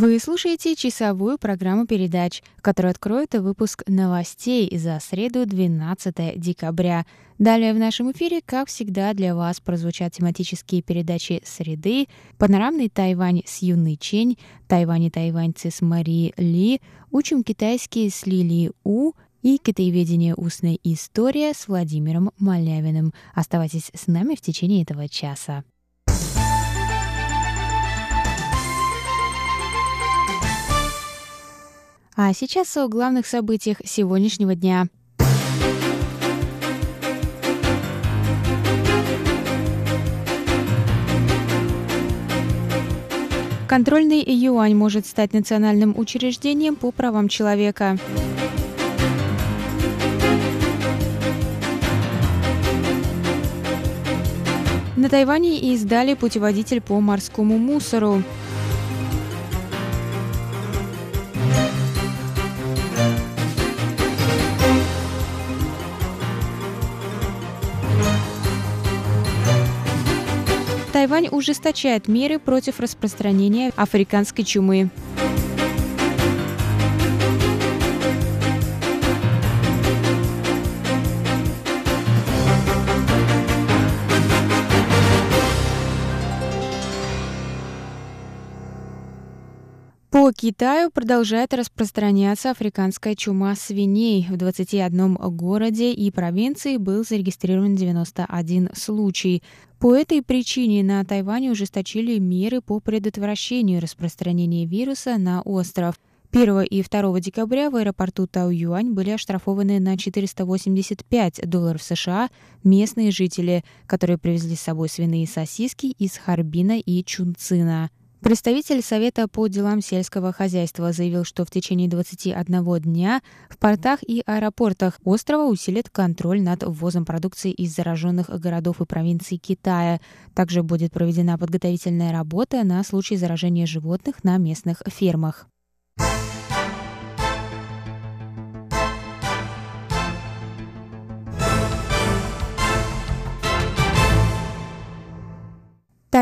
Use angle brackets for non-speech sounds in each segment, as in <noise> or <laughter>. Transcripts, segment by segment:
Вы слушаете часовую программу передач, которая откроет выпуск новостей за среду 12 декабря. Далее в нашем эфире, как всегда, для вас прозвучат тематические передачи «Среды», «Панорамный Тайвань» с Юной Чень, «Тайвань и тайваньцы» с Мари Ли, «Учим китайский» с Лили У, и «Китаеведение. Устная история» с Владимиром Малявиным. Оставайтесь с нами в течение этого часа. А сейчас о главных событиях сегодняшнего дня. Контрольный юань может стать национальным учреждением по правам человека. На Тайване издали путеводитель по морскому мусору. Тайвань ужесточает меры против распространения африканской чумы. По Китаю продолжает распространяться африканская чума свиней. В 21 городе и провинции был зарегистрирован 91 случай. По этой причине на Тайване ужесточили меры по предотвращению распространения вируса на остров. 1 и 2 декабря в аэропорту Тау-Юань были оштрафованы на 485 долларов США местные жители, которые привезли с собой свиные сосиски из Харбина и Чунцина. Представитель Совета по делам сельского хозяйства заявил, что в течение 21 дня в портах и аэропортах острова усилит контроль над ввозом продукции из зараженных городов и провинций Китая. Также будет проведена подготовительная работа на случай заражения животных на местных фермах.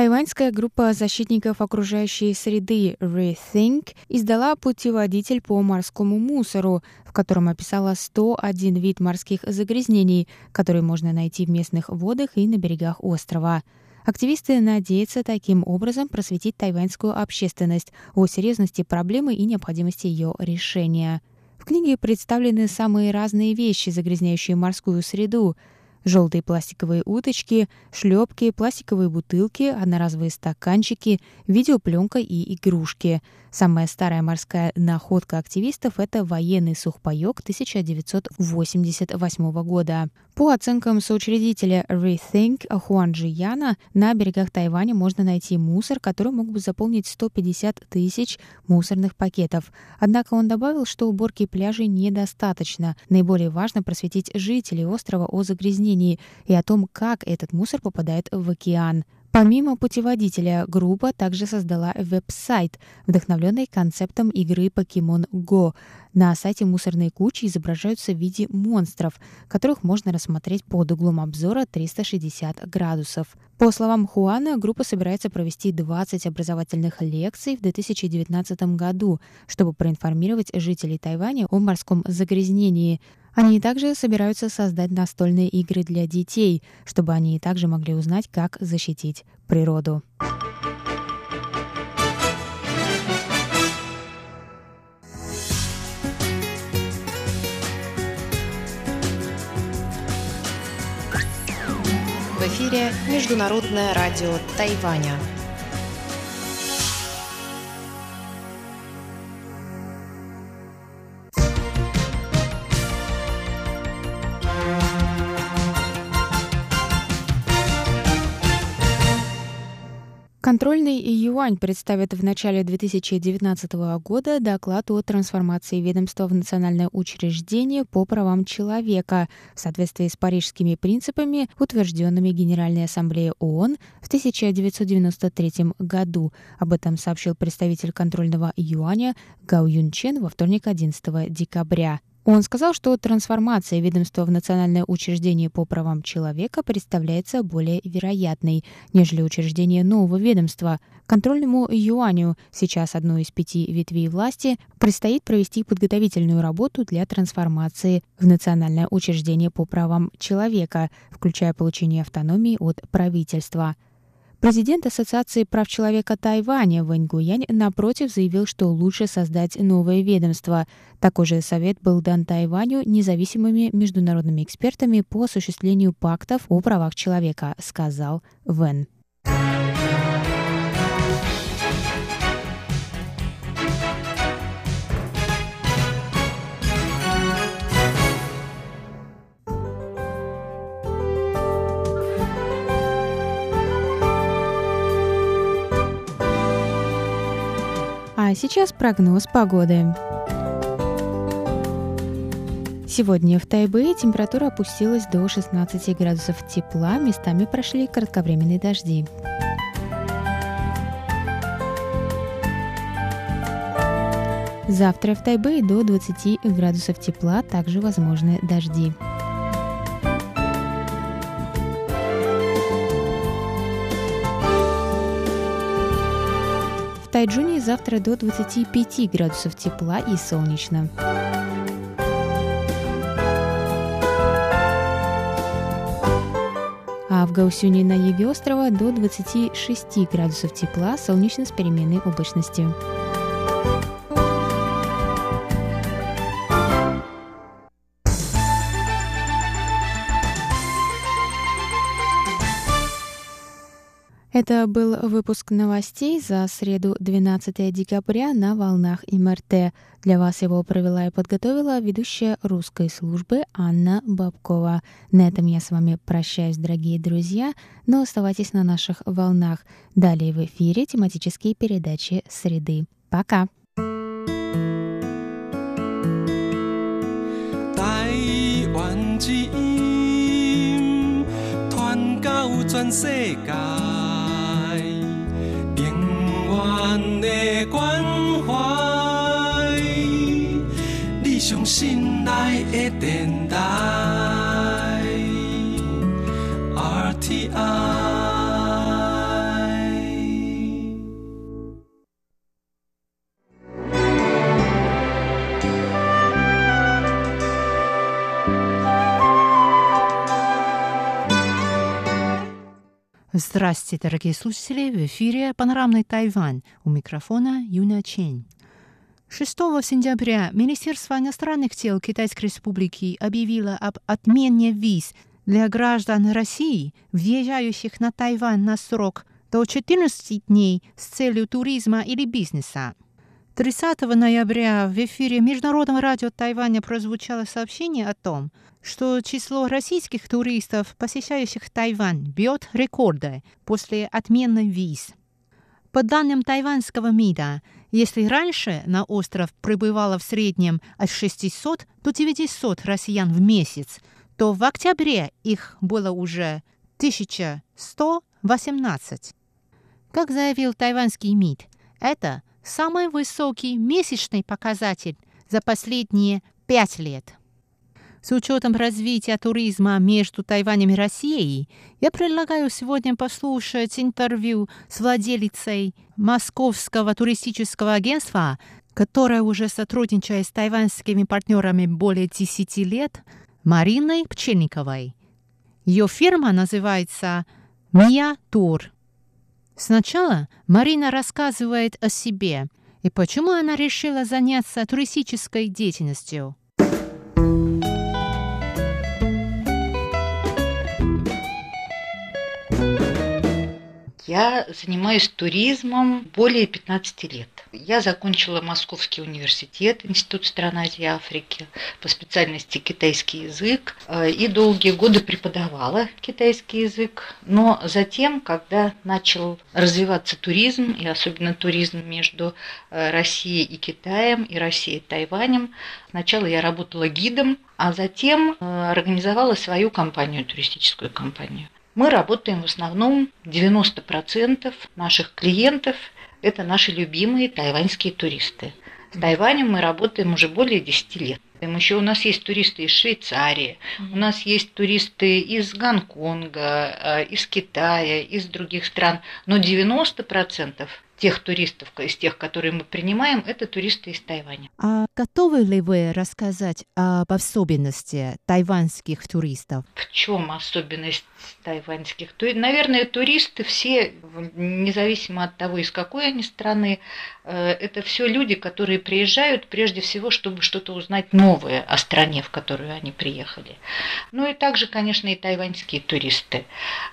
Тайваньская группа защитников окружающей среды Rethink издала путеводитель по морскому мусору, в котором описала 101 вид морских загрязнений, которые можно найти в местных водах и на берегах острова. Активисты надеются таким образом просветить тайваньскую общественность о серьезности проблемы и необходимости ее решения. В книге представлены самые разные вещи, загрязняющие морскую среду — Желтые пластиковые уточки, шлепки, пластиковые бутылки, одноразовые стаканчики, видеопленка и игрушки. Самая старая морская находка активистов — это военный сухпайок 1988 года. По оценкам соучредителя Rethink Хуан Яна, на берегах Тайваня можно найти мусор, который мог бы заполнить 150 тысяч мусорных пакетов. Однако он добавил, что уборки пляжей недостаточно. Наиболее важно просветить жителей острова о загрязнении и о том, как этот мусор попадает в океан. Помимо путеводителя, группа также создала веб-сайт, вдохновленный концептом игры Pokemon Go. На сайте мусорные кучи изображаются в виде монстров, которых можно рассмотреть под углом обзора 360 градусов. По словам Хуана, группа собирается провести 20 образовательных лекций в 2019 году, чтобы проинформировать жителей Тайваня о морском загрязнении. Они также собираются создать настольные игры для детей, чтобы они также могли узнать, как защитить природу. В эфире Международное радио Тайваня. Контрольный юань представит в начале 2019 года доклад о трансформации ведомства в национальное учреждение по правам человека в соответствии с парижскими принципами, утвержденными Генеральной Ассамблеей ООН в 1993 году. Об этом сообщил представитель контрольного юаня Гау Юн Чен во вторник 11 декабря. Он сказал, что трансформация ведомства в национальное учреждение по правам человека представляется более вероятной, нежели учреждение нового ведомства. Контрольному юаню, сейчас одной из пяти ветвей власти, предстоит провести подготовительную работу для трансформации в национальное учреждение по правам человека, включая получение автономии от правительства. Президент Ассоциации прав человека Тайваня Вэнь Гуянь напротив заявил, что лучше создать новое ведомство. Такой же совет был дан Тайваню независимыми международными экспертами по осуществлению пактов о правах человека, сказал Вэн. А сейчас прогноз погоды. Сегодня в Тайбэе температура опустилась до 16 градусов тепла, местами прошли кратковременные дожди. Завтра в Тайбэе до 20 градусов тепла, также возможны дожди. Тайджуне завтра до 25 градусов тепла и солнечно. А в Гаусюне на юге острова до 26 градусов тепла, солнечно с переменной облачностью. Это был выпуск новостей за среду 12 декабря на волнах МРТ. Для вас его провела и подготовила ведущая русской службы Анна Бабкова. На этом я с вами прощаюсь, дорогие друзья, но оставайтесь на наших волнах. Далее в эфире тематические передачи «Среды». Пока! Тайвань 全世界。 的关怀，你上心内的电台。Здравствуйте, дорогие слушатели! В эфире «Панорамный Тайвань». У микрофона Юна Чень. 6 сентября Министерство иностранных дел Китайской Республики объявило об отмене виз для граждан России, въезжающих на Тайвань на срок до 14 дней с целью туризма или бизнеса. 30 ноября в эфире Международного радио Тайваня прозвучало сообщение о том, что число российских туристов, посещающих Тайвань, бьет рекорды после отмены виз. По данным тайваньского МИДа, если раньше на остров прибывало в среднем от 600 до 900 россиян в месяц, то в октябре их было уже 1118. Как заявил тайваньский МИД, это самый высокий месячный показатель за последние пять лет. С учетом развития туризма между Тайванем и Россией, я предлагаю сегодня послушать интервью с владелицей Московского туристического агентства, которое уже сотрудничает с тайваньскими партнерами более 10 лет, Мариной Пчельниковой. Ее фирма называется «Мия Тур». Сначала Марина рассказывает о себе и почему она решила заняться туристической деятельностью. Я занимаюсь туризмом более 15 лет. Я закончила Московский университет, Институт стран Азии и Африки по специальности китайский язык э, и долгие годы преподавала китайский язык. Но затем, когда начал развиваться туризм, и особенно туризм между э, Россией и Китаем, и Россией и Тайванем, сначала я работала гидом, а затем э, организовала свою компанию, туристическую компанию. Мы работаем в основном 90% наших клиентов – это наши любимые тайваньские туристы. С Тайванем мы работаем уже более 10 лет. Еще у нас есть туристы из Швейцарии, у нас есть туристы из Гонконга, э, из Китая, из других стран. Но 90% тех туристов, из тех, которые мы принимаем, это туристы из Тайваня. А готовы ли вы рассказать об особенности тайваньских туристов? В чем особенность тайваньских? То, наверное, туристы все, независимо от того, из какой они страны, э, это все люди, которые приезжают прежде всего, чтобы что-то узнать новое о стране, в которую они приехали. Ну и также, конечно, и тайваньские туристы.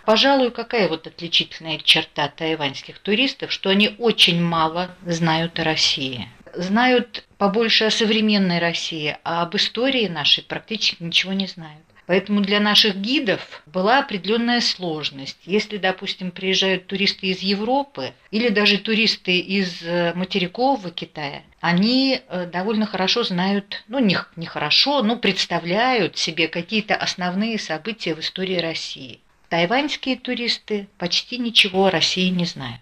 Пожалуй, какая вот отличительная черта тайваньских туристов, что они очень мало знают о России. Знают побольше о современной России, а об истории нашей практически ничего не знают. Поэтому для наших гидов была определенная сложность. Если, допустим, приезжают туристы из Европы или даже туристы из э, материкового Китая, они э, довольно хорошо знают, ну не, не хорошо, но представляют себе какие-то основные события в истории России. Тайваньские туристы почти ничего о России не знают.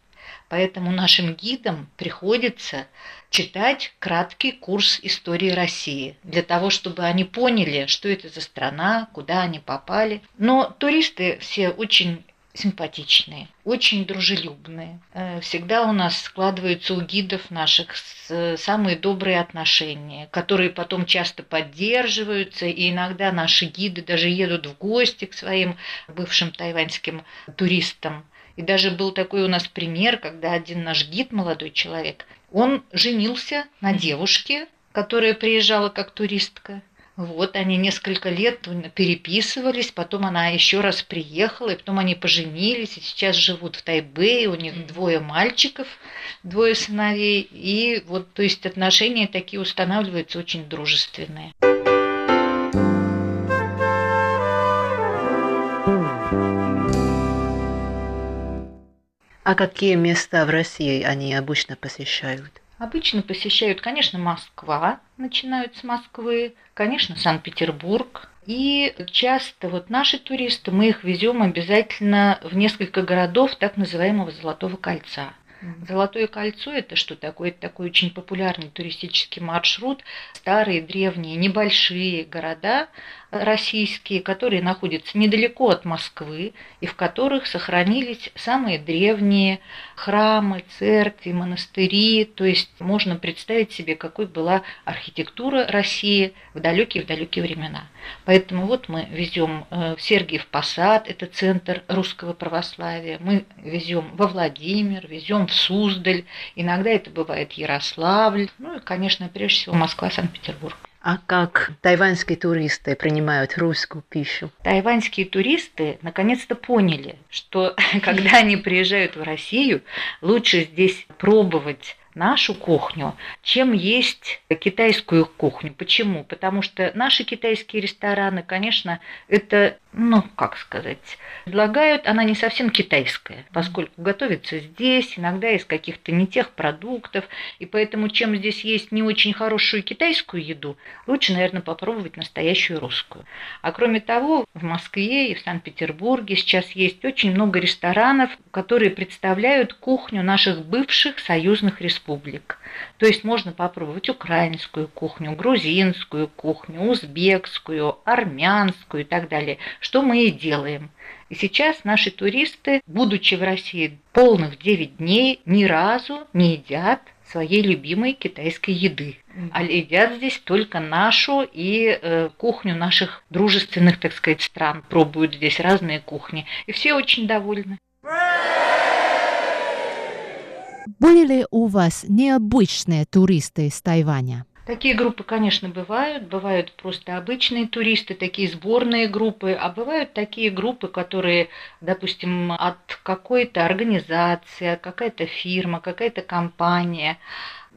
Поэтому нашим гидам приходится читать краткий курс истории России, для того, чтобы они поняли, что это за страна, куда они попали. Но туристы все очень симпатичные, очень дружелюбные. Э, всегда у нас складываются у гидов наших самые добрые отношения, которые потом часто поддерживаются, и иногда наши гиды даже едут в гости к своим бывшим тайваньским туристам. И даже был такой у нас пример, когда один наш гид, молодой человек, он женился на девушке, которая приезжала как туристка. Вот, они несколько лет переписывались, потом она еще раз приехала, и потом они поженились, и сейчас живут в Тайбэе, у них двое мальчиков, двое сыновей, и вот, то есть отношения такие устанавливаются очень дружественные. А какие места в России они обычно посещают? Обычно посещают, конечно, Москва, начинают с Москвы, конечно, Санкт-Петербург. И часто вот наши туристы, мы их везем обязательно в несколько городов так называемого Золотого кольца. Золотое кольцо это что такое? Это такой очень популярный туристический маршрут. Старые, древние, небольшие города, российские, которые находятся недалеко от Москвы и в которых сохранились самые древние храмы, церкви, монастыри. То есть можно представить себе, какой была архитектура России в далекие-в времена. Поэтому вот мы везем э, в Сергиев Посад, это центр русского православия, мы везем во Владимир, везем в Суздаль, иногда это бывает Ярославль, ну и, конечно, прежде всего Москва, Санкт-Петербург. А как тайваньские туристы принимают русскую пищу? Тайваньские туристы наконец-то поняли, что <laughs> когда они приезжают в Россию, лучше здесь пробовать нашу кухню, чем есть китайскую кухню. Почему? Потому что наши китайские рестораны, конечно, это, ну, как сказать, предлагают, она не совсем китайская, поскольку готовится здесь, иногда из каких-то не тех продуктов, и поэтому, чем здесь есть не очень хорошую китайскую еду, лучше, наверное, попробовать настоящую русскую. А кроме того, в Москве и в Санкт-Петербурге сейчас есть очень много ресторанов, которые представляют кухню наших бывших союзных республик. То есть можно попробовать украинскую кухню, грузинскую кухню, узбекскую, армянскую и так далее, что мы и делаем – и сейчас наши туристы, будучи в России полных 9 дней, ни разу не едят своей любимой китайской еды. А едят здесь только нашу и э, кухню наших дружественных, так сказать, стран. Пробуют здесь разные кухни. И все очень довольны. Были ли у вас необычные туристы из Тайваня? Такие группы, конечно, бывают. Бывают просто обычные туристы, такие сборные группы, а бывают такие группы, которые, допустим, от какой-то организации, какая-то фирма, какая-то компания –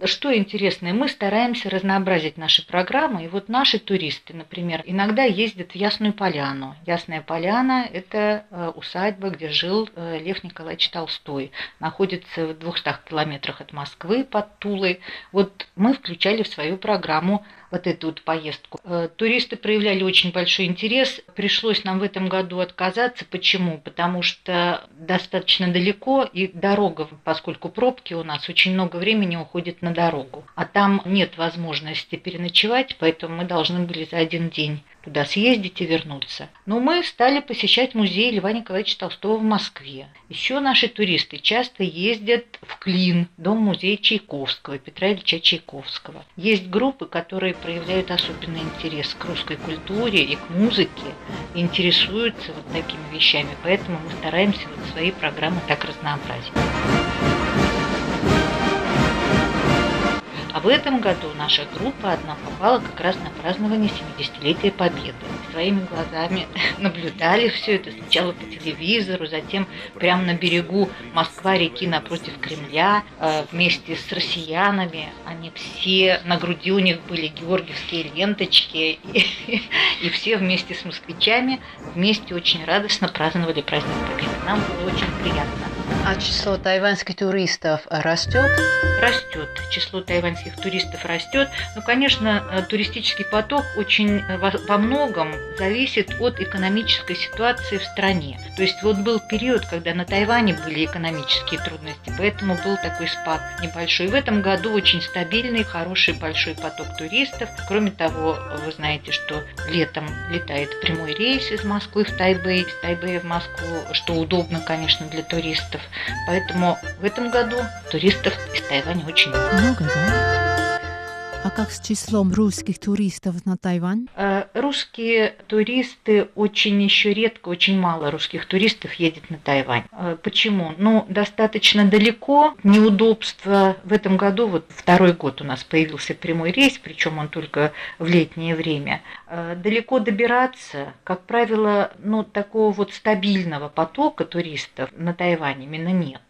что интересное, мы стараемся разнообразить наши программы. И вот наши туристы, например, иногда ездят в Ясную Поляну. Ясная Поляна – это э, усадьба, где жил э, Лев Николаевич Толстой. Находится в 200 километрах от Москвы под Тулой. Вот мы включали в свою программу вот эту вот поездку. Э, туристы проявляли очень большой интерес. Пришлось нам в этом году отказаться. Почему? Потому что достаточно далеко и дорога, поскольку пробки у нас, очень много времени уходит на дорогу. А там нет возможности переночевать, поэтому мы должны были за один день туда съездить и вернуться. Но мы стали посещать музей Льва Николаевича Толстого в Москве. Еще наши туристы часто ездят в Клин, дом-музей Чайковского, Петра Ильича Чайковского. Есть группы, которые проявляют особенный интерес к русской культуре и к музыке, интересуются вот такими вещами, поэтому мы стараемся вот свои программы так разнообразить. А в этом году наша группа одна попала как раз на празднование 70-летия Победы. Своими глазами <laughs> наблюдали все это сначала по телевизору, затем прямо на берегу Москва-реки напротив Кремля, э, вместе с россиянами. Они все, на груди у них были георгиевские ленточки, и, <laughs> и все вместе с москвичами вместе очень радостно праздновали праздник Победы. Нам было очень приятно. А число тайваньских туристов растет? Растет. Число тайваньских туристов растет. Но, конечно, э, туристический поток очень э, во многом зависит от экономической ситуации в стране. То есть вот был период, когда на Тайване были экономические трудности, поэтому был такой спад небольшой. В этом году очень стабильный, хороший, большой поток туристов. Кроме того, вы знаете, что летом летает прямой рейс из Москвы в Тайбэй, из Тайбэя в Москву, что удобно, конечно, для туристов. Поэтому в этом году туристов из Тайваня очень много. Много, да? А как с числом русских туристов на Тайвань? Э, русские туристы очень еще редко, очень мало русских туристов едет на Тайвань. Э, почему? Ну, достаточно далеко, неудобства. В этом году, вот второй год у нас появился прямой рейс, причем он только в летнее время. Э, далеко добираться, как правило, ну, такого вот стабильного потока туристов на Тайване именно нет.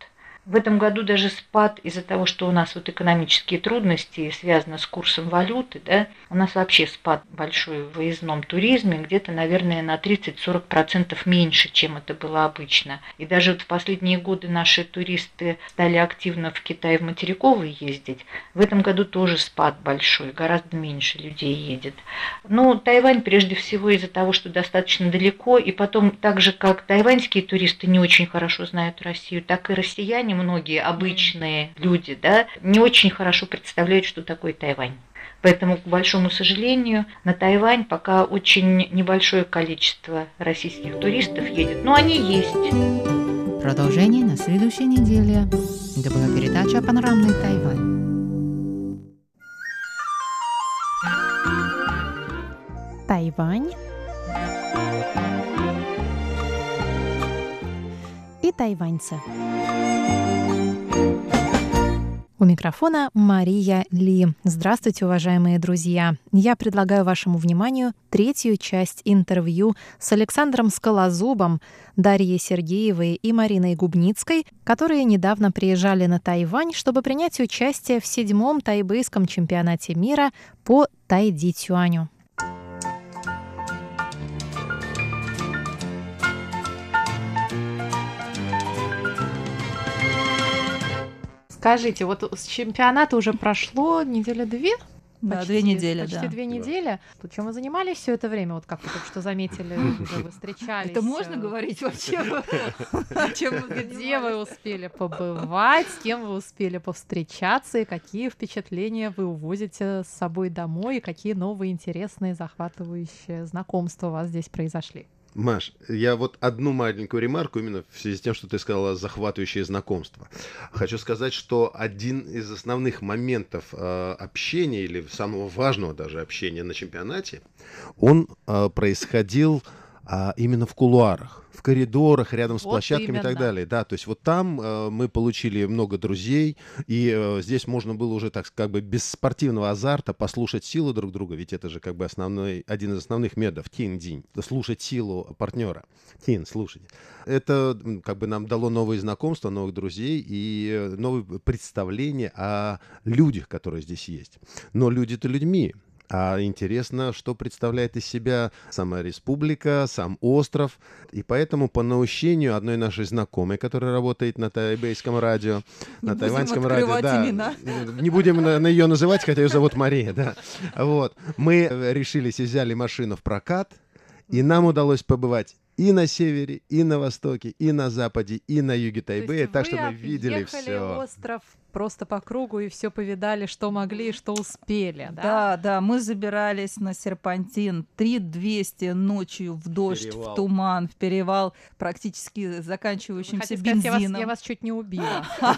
В этом году даже спад из-за того, что у нас вот экономические трудности связаны с курсом валюты, да, у нас вообще спад большой в выездном туризме, где-то, наверное, на 30-40% меньше, чем это было обычно. И даже вот в последние годы наши туристы стали активно в Китай в материковый ездить. В этом году тоже спад большой, гораздо меньше людей едет. Ну, Тайвань прежде всего из-за того, что достаточно далеко, и потом так же, как тайваньские туристы не очень хорошо знают Россию, так и россияне многие обычные люди, да, не очень хорошо представляют, что такое Тайвань. Поэтому, к большому сожалению, на Тайвань пока очень небольшое количество российских туристов едет. Но они есть. Продолжение на следующей неделе. Это была передача «Панорамный Тайвань». Тайвань и тайваньцы. У микрофона Мария Ли. Здравствуйте, уважаемые друзья. Я предлагаю вашему вниманию третью часть интервью с Александром Скалозубом, Дарьей Сергеевой и Мариной Губницкой, которые недавно приезжали на Тайвань, чтобы принять участие в седьмом тайбэйском чемпионате мира по тайди-тюаню. Скажите, вот с чемпионата уже прошло неделя две? Да, почти, две недели, почти да. две недели. То чем вы занимались все это время? Вот как вы только что заметили, вы встречались. Это можно говорить вообще? <laughs> Где вы успели побывать, с кем вы успели повстречаться, и какие впечатления вы увозите с собой домой, и какие новые интересные, захватывающие знакомства у вас здесь произошли? Маш, я вот одну маленькую ремарку именно в связи с тем, что ты сказала захватывающее знакомство. Хочу сказать, что один из основных моментов э, общения или самого важного даже общения на чемпионате, он э, происходил а именно в кулуарах, в коридорах, рядом с Вот площадками и так именно. далее. Да, то есть вот там э, мы получили много друзей, и э, здесь можно было уже так как бы без спортивного азарта послушать силу друг друга, ведь это же как бы основной, один из основных методов, тин-динь, слушать силу партнера. Тин, слушайте. Это как бы нам дало новые знакомства, новых друзей и э, новые представления о людях, которые здесь есть. Но люди-то людьми. А интересно, что представляет из себя сама республика, сам остров. И поэтому по наущению одной нашей знакомой, которая работает на тайбейском радио, Не на тайваньском радио, да, имена. не будем на, на ее называть, хотя ее зовут Мария, да. Вот. Мы э, решились и взяли машину в прокат, и нам удалось побывать и на севере, и на востоке, и на западе, и на юге Тайбэя, так что мы видели все. остров просто по кругу и все повидали, что могли и что успели, да? Да, да, мы забирались на серпантин 3200 ночью в дождь, Перевал. в туман, в перевал, практически Вы заканчивающимся хотите сказать, я вас, бензином. я вас чуть не убила. <laughs>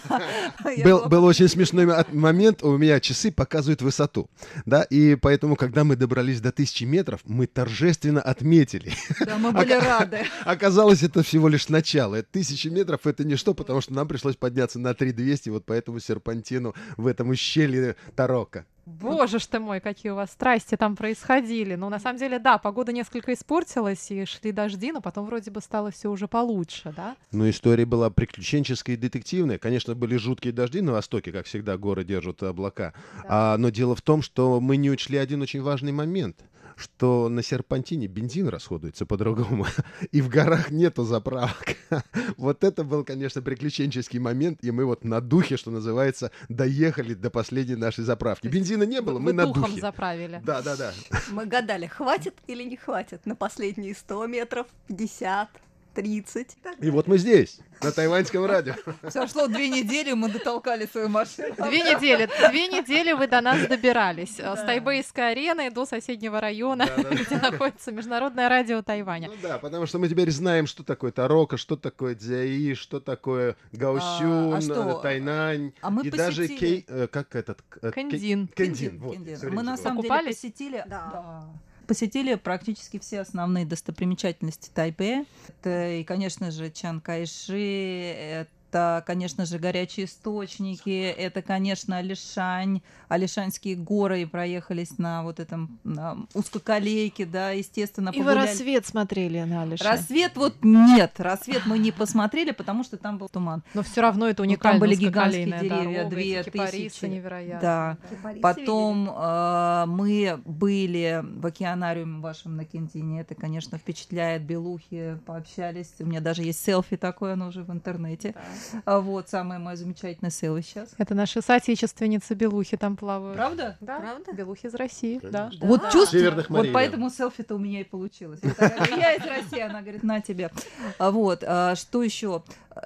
<laughs> Был, очень смешной мо- момент, у меня часы показывают высоту, да, и поэтому, когда мы добрались до тысячи метров, мы торжественно отметили. Да, мы были <laughs> рады. <laughs> Оказалось, это всего лишь начало. Тысячи метров — это ничто, потому что нам пришлось подняться на 3200 вот по этому серпантину в этом ущелье Тарока. Боже ж ты мой, какие у вас страсти там происходили. Ну, на самом деле, да, погода несколько испортилась, и шли дожди, но потом вроде бы стало все уже получше, да? Но история была приключенческая и детективная. Конечно, были жуткие дожди на востоке, как всегда, горы держат облака. А, но дело в том, что мы не учли один очень важный момент что на серпантине бензин расходуется по-другому, <laughs> и в горах нету заправок. <laughs> Вот это был, конечно, приключенческий момент, и мы вот на духе, что называется, доехали до последней нашей заправки. Бензина не было, мы на духом духе. заправили. Да, да, да. Мы гадали, хватит или не хватит на последние 100 метров, 50, 30. И вот мы здесь, на тайваньском радио. <laughs> Прошло две недели, мы дотолкали свою машину. Две недели, две недели вы до нас добирались. э, С Тайбэйской арены до соседнего района, где находится Международное радио Тайваня. Ну да, потому что мы теперь знаем, что такое Тарока, что такое Дзяи, что такое Гаосюн, А, а что? Тайнань. А мы и даже посетили- Кей... э, Как этот... э, Кэндин. Кэндин, вот. Кендин. Мы на самом деле посетили, Да. Посетили практически все основные достопримечательности Тайпе. Это и, конечно же, Чан Кайши, это, конечно же, горячие источники, это, конечно, Алишань, Алишаньские горы, и проехались на вот этом на узкоколейке, да, естественно, И вы погуляли. рассвет смотрели на Алише. Рассвет вот нет, рассвет мы не посмотрели, потому что там был туман. Но все равно это Ну, там уникально. были гигантские деревья, дорога, две тысячи. невероятные. Да. Кипарисы Потом э, мы были в океанариуме вашем на Кентине. Это, конечно, впечатляет. Белухи пообщались. У меня даже есть селфи такое, оно уже в интернете. А Вот, самое мое замечательное селфи сейчас. Это наши соотечественницы белухи там плавают. Правда? Да, Правда? белухи из России, да. Вот Да. Северных вот морей, поэтому селфи-то у меня и получилось. Я такая, «Ну, Я из России, она говорит, на тебе. А Вот, а что еще?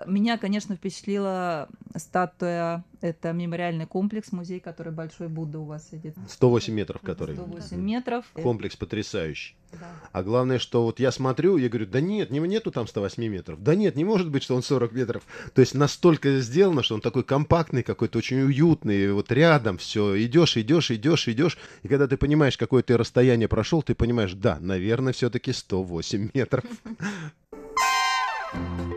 Меня, конечно, впечатлила статуя, это мемориальный комплекс, музей, который Большой Будда у вас сидит. 108 метров, который. 108 метров. Комплекс потрясающий. А главное, что вот я смотрю, я говорю, да нет, не, нету там 108 метров. Да нет, не может быть, что он 40 метров. То есть настолько сделано, что он такой компактный, какой-то очень уютный, вот рядом все, идешь, идешь, идешь, идешь. И когда ты понимаешь, какое ты расстояние прошел, ты понимаешь, да, наверное, все-таки 108 метров. <laughs>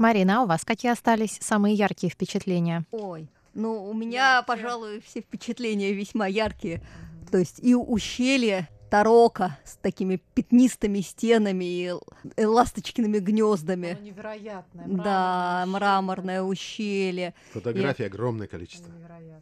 Марина, а у вас какие остались самые яркие впечатления? Ой, ну у меня, пожалуй, все впечатления весьма яркие. То есть и ущелье Тарока с такими пятнистыми стенами и и ласточкиными гнездами. Оно невероятное. Да, мраморное ущелье. Фотографий огромное количество.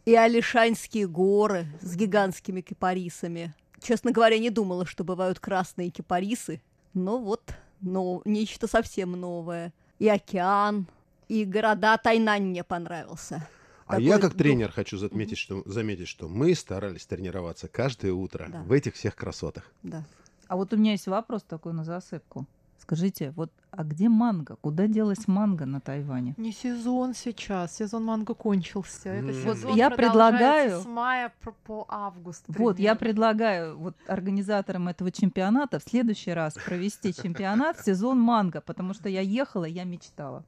И Алишаньские горы с гигантскими кипарисами. Честно говоря, не думала, что бывают красные кипарисы. Но вот, ну, нечто совсем новое. И океан, и города Тайнань мне понравился. А Такой я как дух. тренер хочу заметить, что, заметить, что мы старались тренироваться каждое утро Да. в этих всех красотах. Да. А вот у меня есть вопрос такой на засыпку. Скажите, вот а где манго? Куда делась манго на Тайване? Не сезон сейчас, сезон манго кончился. Это М. сезон Вот я предлагаю- с мая по, по август. Вот, я примерно. предлагаю вот организаторам этого чемпионата в следующий раз провести чемпионат в сезон манго, потому что я ехала, я мечтала.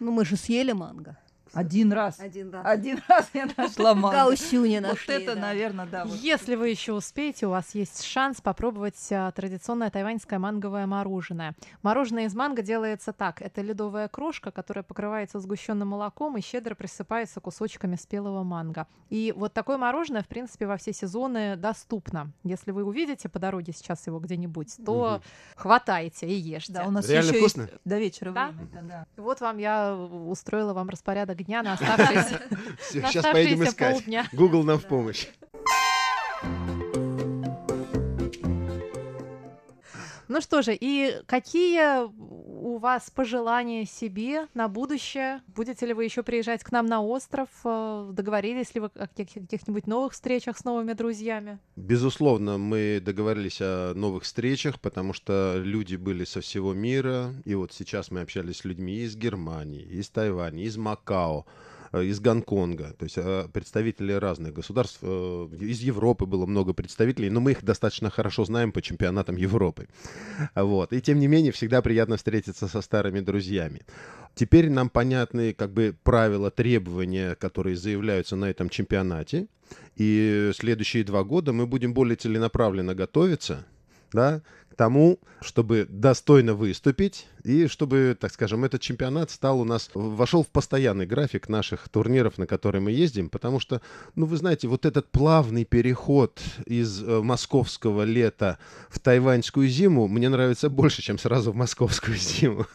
Ну, мы же съели манго. Один раз. Один раз. Один раз я нашла манго. Гаусюня Вот нашли, это, да. наверное, да. вот. Если вы еще успеете, у вас есть шанс попробовать а, традиционное тайваньское манговое мороженое. Мороженое из манго делается так. Это ледовая крошка, которая покрывается сгущенным молоком и щедро присыпается кусочками спелого манго. И вот такое мороженое, в принципе, во все сезоны доступно. Если вы увидите по дороге сейчас его где-нибудь, то хватайте и ешьте. Да, у нас Реально еще вкусно? есть до вечера Да? время. да. Вот вам я устроила вам распорядок дня на оставшиеся, Все, сейчас поедем искать. полдня. Google нам в помощь. Ну что же, и какие у вас пожелания себе на будущее? Будете ли вы еще приезжать к нам на остров? Э, Договорились ли вы о каких- каких-нибудь новых встречах с новыми друзьями? Безусловно, мы договорились о новых встречах, потому что люди были со всего мира. И вот сейчас мы общались с людьми из Германии, из Тайваня, из Макао, из Гонконга. То есть э, представители разных государств. э, Из Европы было много представителей, но мы их достаточно хорошо знаем по чемпионатам Европы. Вот. И тем не менее, всегда приятно встретиться со старыми друзьями. Теперь нам понятны как бы правила, требования, которые заявляются на этом чемпионате. И следующие два года мы будем более целенаправленно готовиться да, тому, чтобы достойно выступить и чтобы, так скажем, этот чемпионат стал у нас, вошел в постоянный график наших турниров, на которые мы ездим, потому что, ну, вы знаете, вот этот плавный переход из э, московского лета в тайваньскую зиму мне нравится больше, чем сразу в московскую <laughs> зиму.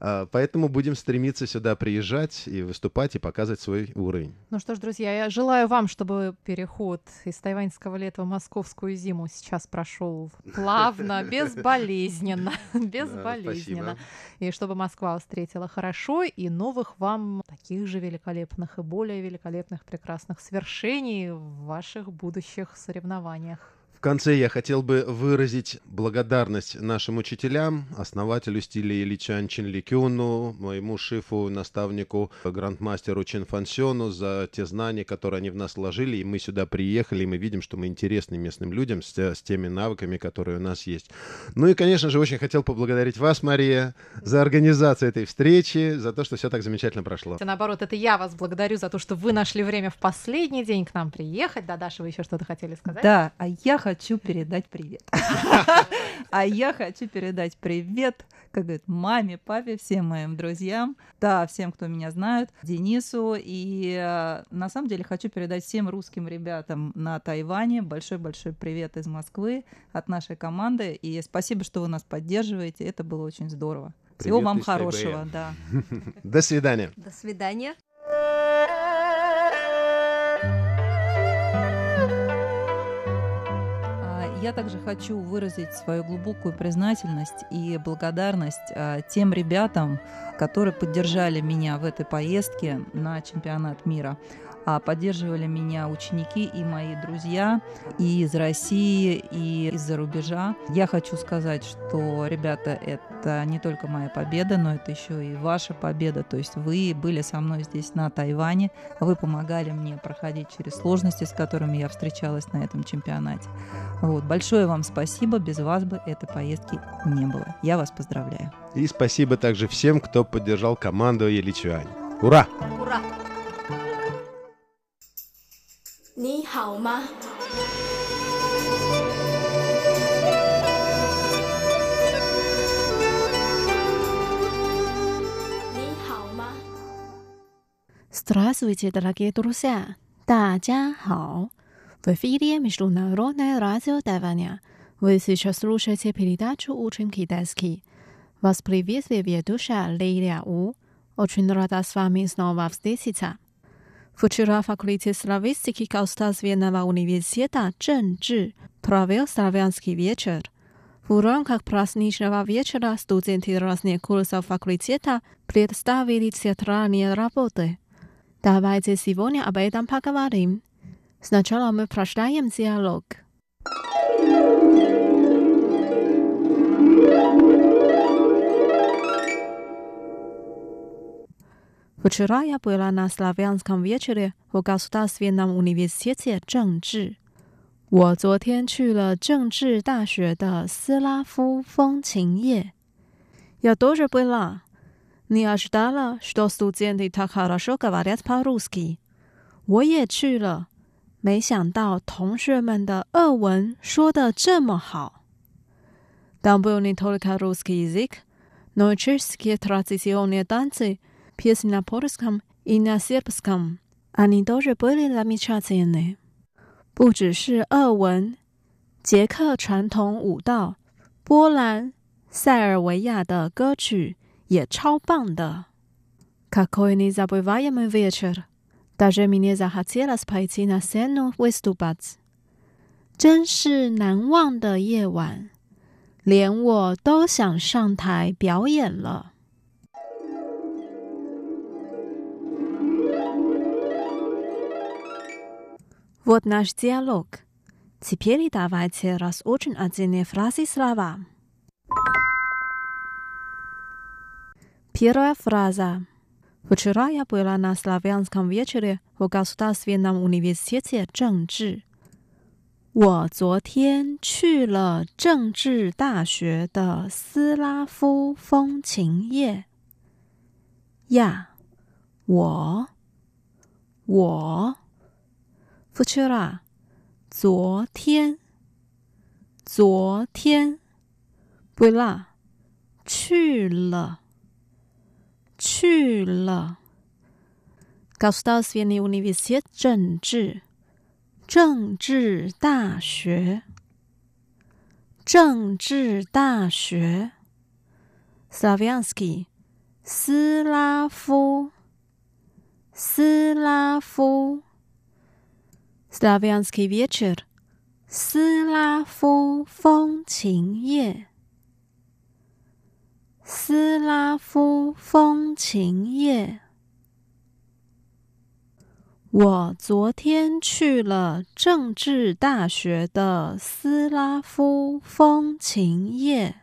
А, Поэтому будем стремиться сюда приезжать и выступать, и показывать свой уровень. Ну что ж, друзья, я желаю вам, чтобы переход из тайваньского лета в московскую зиму сейчас прошел плавно, <laughs> безболезненно, <laughs> безболезненно. И чтобы Москва встретила хорошо, и новых вам таких же великолепных и более великолепных, прекрасных свершений в ваших будущих соревнованиях. В конце я хотел бы выразить благодарность нашим учителям, основателю стиля Или Чан Чин Ли Кюну, моему шифу, наставнику, грандмастеру Чин Фан Сёну за те знания, которые они в нас вложили. И мы сюда приехали, и мы видим, что мы интересны местным людям с, с теми навыками, которые у нас есть. Ну и, конечно же, очень хотел поблагодарить вас, Мария, за организацию этой встречи, за то, что все так замечательно прошло. Наоборот, это я вас благодарю за то, что вы нашли время в последний день к нам приехать. Да, Даша, вы еще что-то хотели сказать? Да, а я хочу передать привет. <laughs> А я хочу передать привет, как говорит, маме, папе, всем моим друзьям, да, всем, кто меня знает, Денису. И э, на самом деле хочу передать всем русским ребятам на Тайване большой-большой привет из Москвы от нашей команды. И спасибо, что вы нас поддерживаете. Это было очень здорово. Всего вам хорошего, да. <laughs> До свидания. До свидания. Я также хочу выразить свою глубокую признательность и благодарность а, тем ребятам, которые поддержали меня в этой поездке на чемпионат мира. А поддерживали меня ученики и мои друзья и из России, и из-за рубежа. Я хочу сказать, что, ребята, это не только моя победа, но это еще и ваша победа. То есть вы были со мной здесь на Тайване, вы помогали мне проходить через сложности, с которыми я встречалась на этом чемпионате. Вот. Большое вам спасибо. Без вас бы этой поездки не было. Я вас поздравляю. И спасибо также всем, кто поддержал команду Еличуань. Ура! Ура! 你好吗？你好吗？ Здравствуйте, дорогие друзья! 大家好! В эфире Международное радио Тайваня. Вы сейчас слушаете передачу «Учим китайский». Вас приветствует ведущая Лилия У. Очень рада с вами снова встретиться. Вчера факультет славистики Государственного университета Чжэнчжи провел славянский вечер. В рамках праздничного вечера студенты разных курсов факультета представили театральные работы. Давайте сегодня об этом поговорим. Сначала мы прочитаем диалог. Вчера я была на славянском вечере в Государственном университете Чжэнчжи. 我昨天去了政治大学的斯拉夫风情夜。Я тоже была. Не ожидала, что студенты так хорошо говорят по-русски. 我也去了，没想到同学们的俄文说的这么好。Там был не только русский язык, но и чешские традиционные танцы, песни на польском и на сербском. Они тоже были замечательны. 不只是俄文，捷克传统舞蹈、波兰、塞尔维亚的歌曲也超棒的。Какой незабываемый вечер! Даже мне захотелось пойти на сцену выступать. 真是难忘的夜晚，连我都想上台表演了。 Вот наш диалог. Теперь давайте разучим отдельные фразы слова. Первая фраза. Вчера я была на славянском вечере в Государственном университете 政治。我昨天去了政治大学的斯拉夫风情夜。呀，我，我 不去啦昨天。昨天。不啦去了。去了。告诉到 cnn university 政治。政治大学。政治大学。Savyonsky 斯拉夫。斯拉夫。Slavyansky Vecher，斯拉夫风情夜。斯拉夫风情夜。我昨天去了政治大学的斯拉夫风情夜。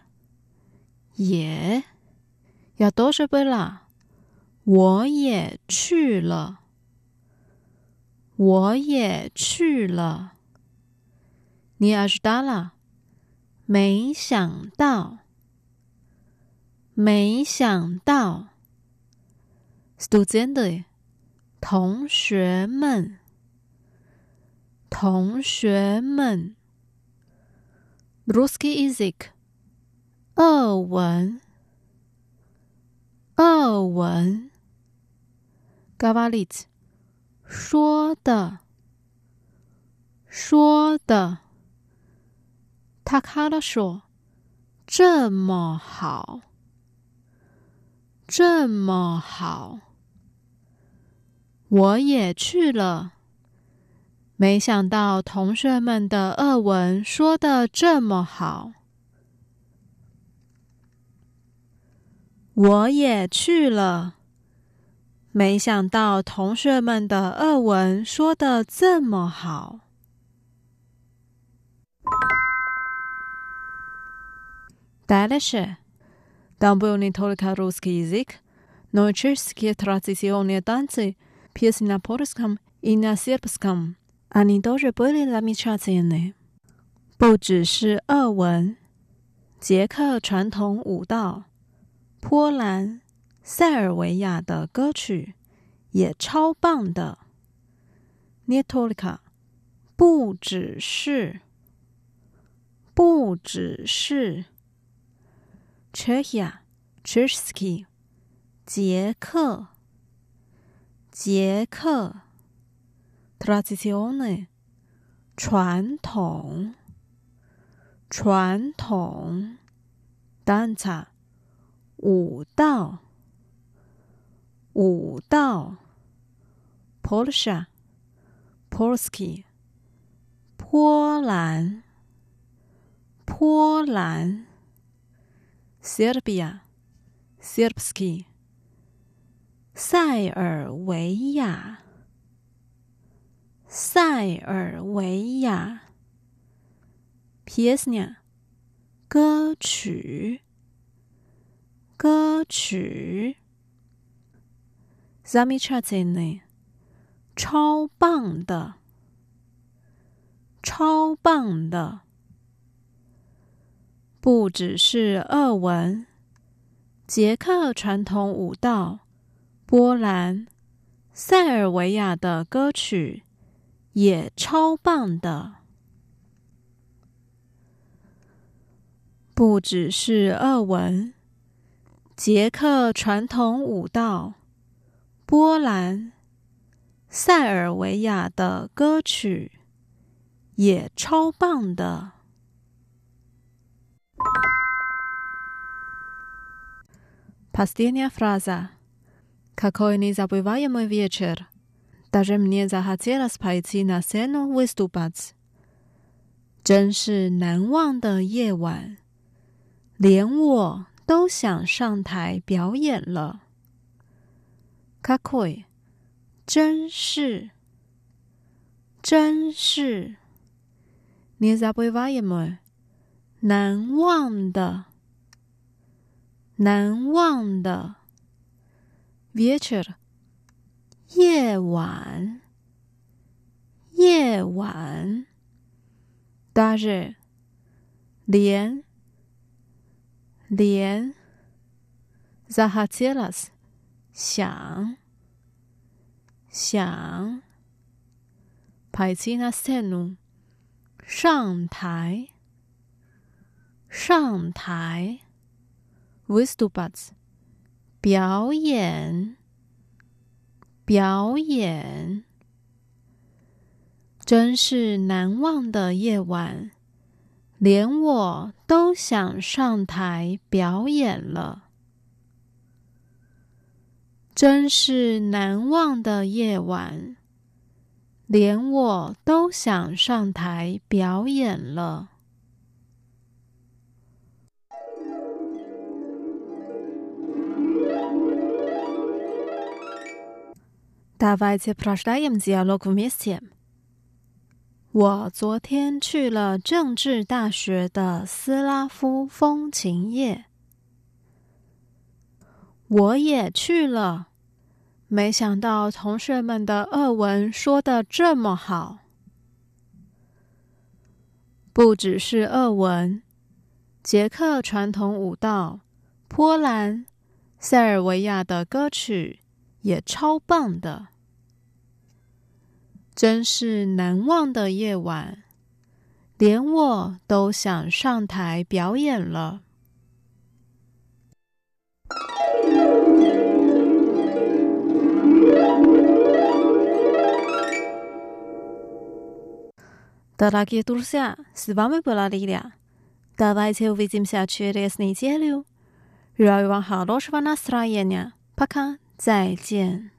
也要多少倍啦？我也去了，我也去了。你也是达啦？没想到，没想到。，student 同学们，同学们。Roski, Izik. 二文，二文。g a v a l i t 说的，说的。他卡了说：“这么好，这么好。”我也去了，没想到同学们的二文说的这么好。我也去了。没想到同学们的俄文说的这么好。” Дальше. Там был не только русский язык, но и чешские традиционные танцы, песни на польском и на сербском. Они тоже были замечательны. 不只是俄文，捷克传统舞蹈、 波兰、塞尔维亚的歌曲也超棒的。Netolika 不只是，不只是 c h e h i a c h e s k i 捷克，捷克 t r a d i z i o n e 传统，传统 d a n c a 五道，五道，Polisha，Polski，波兰，波兰，Serbia，Serbski，塞尔维亚，塞尔维亚，Polsnia，歌曲。歌曲，Zamichanie，超棒的，超棒的，不只是俄文，捷克传统舞蹈，波兰、塞尔维亚的歌曲也超棒的，不只是俄文。捷克传统舞蹈、波兰、塞尔维亚的歌曲也超棒的。Последняя фраза. Какой незабываемый вечер! Даже мне захотелось пойти на сцену выступать. 真是难忘的夜晚，连我 都想上台表演了。Какой，真是，真是，незабываемый，难忘的，难忘的。вечер，夜晚，夜晚，даже，连， 连 z a h a t i l a s 想想 p a i c i n a s e n u 上台上台 w i s t u b a t s 表演表演，真是难忘的夜晚。连我都想上台表演了，真是难忘的夜晚。连我都想上台表演了。我昨天去了政治大学的斯拉夫风情夜。我也去了，没想到同学们的俄文说的这么好。不只是俄文，捷克传统舞蹈、波兰、塞尔维亚的歌曲也超棒的。真是难忘的夜晚，连我都想上台表演了。Дорогие друзья, с вами была Лилия. Давайте увидимся через неделю. Желаю вам хорошего настроения. Пока, 再见。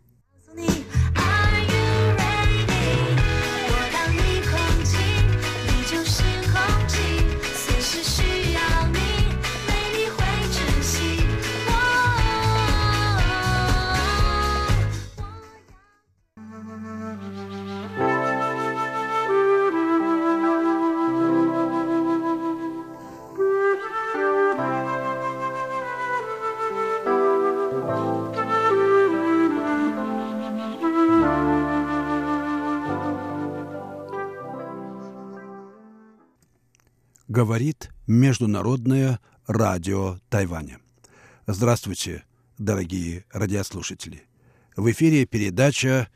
Говорит Международное радио Тайваня. Здравствуйте, дорогие радиослушатели. В эфире передача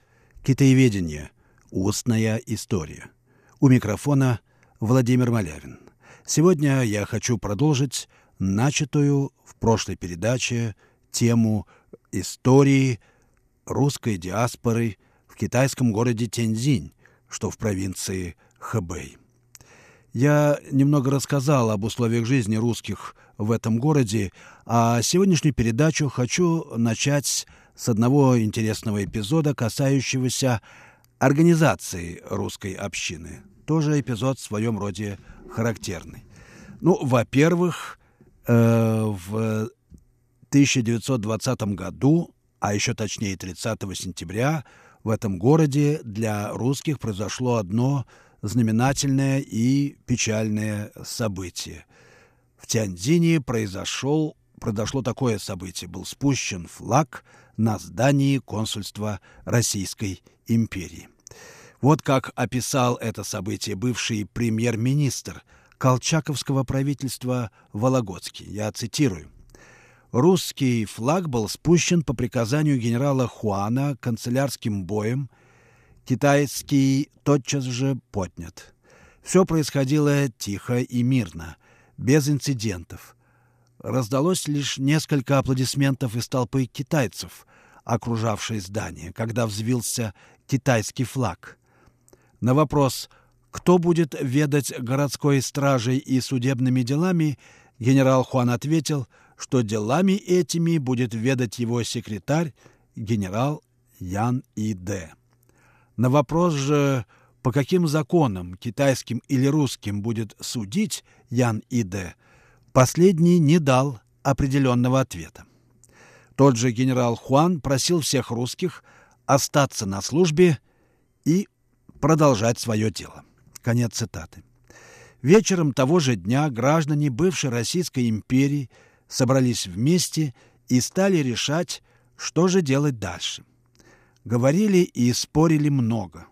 «Китаеведение. Устная история». У микрофона Владимир Малявин. Сегодня я хочу продолжить начатую в прошлой передаче тему истории русской диаспоры в китайском городе Тяньцзинь, что в провинции Хэбэй. Я немного рассказал об условиях жизни русских в этом городе, а сегодняшнюю передачу хочу начать с одного интересного эпизода, касающегося организации русской общины. Тоже эпизод в своем роде характерный. Ну, во-первых, э, в 1920 году, а еще точнее 30 сентября, в этом городе для русских произошло одно знаменательное и печальное событие. В Тяньцзине произошел, произошло такое событие. Был спущен флаг на здании консульства Российской империи. Вот как описал это событие бывший премьер-министр Колчаковского правительства Вологодский. Я цитирую. Русский флаг был спущен по приказанию генерала Хуана канцелярским боем, китайский тотчас же поднят. Все происходило тихо и мирно, без инцидентов. Раздалось лишь несколько аплодисментов из толпы китайцев, окружавшей здание, когда взвился китайский флаг. На вопрос «Кто будет ведать городской стражей и судебными делами?» генерал Хуан ответил, что делами этими будет ведать его секретарь генерал Ян И. Д. На вопрос же, по каким законам, китайским или русским, будет судить Ян И. Д., последний не дал определенного ответа. Тот же генерал Хуан просил всех русских остаться на службе и продолжать свое дело. Конец цитаты. Вечером того же дня граждане бывшей Российской империи собрались вместе и стали решать, что же делать дальше. Говорили и спорили много.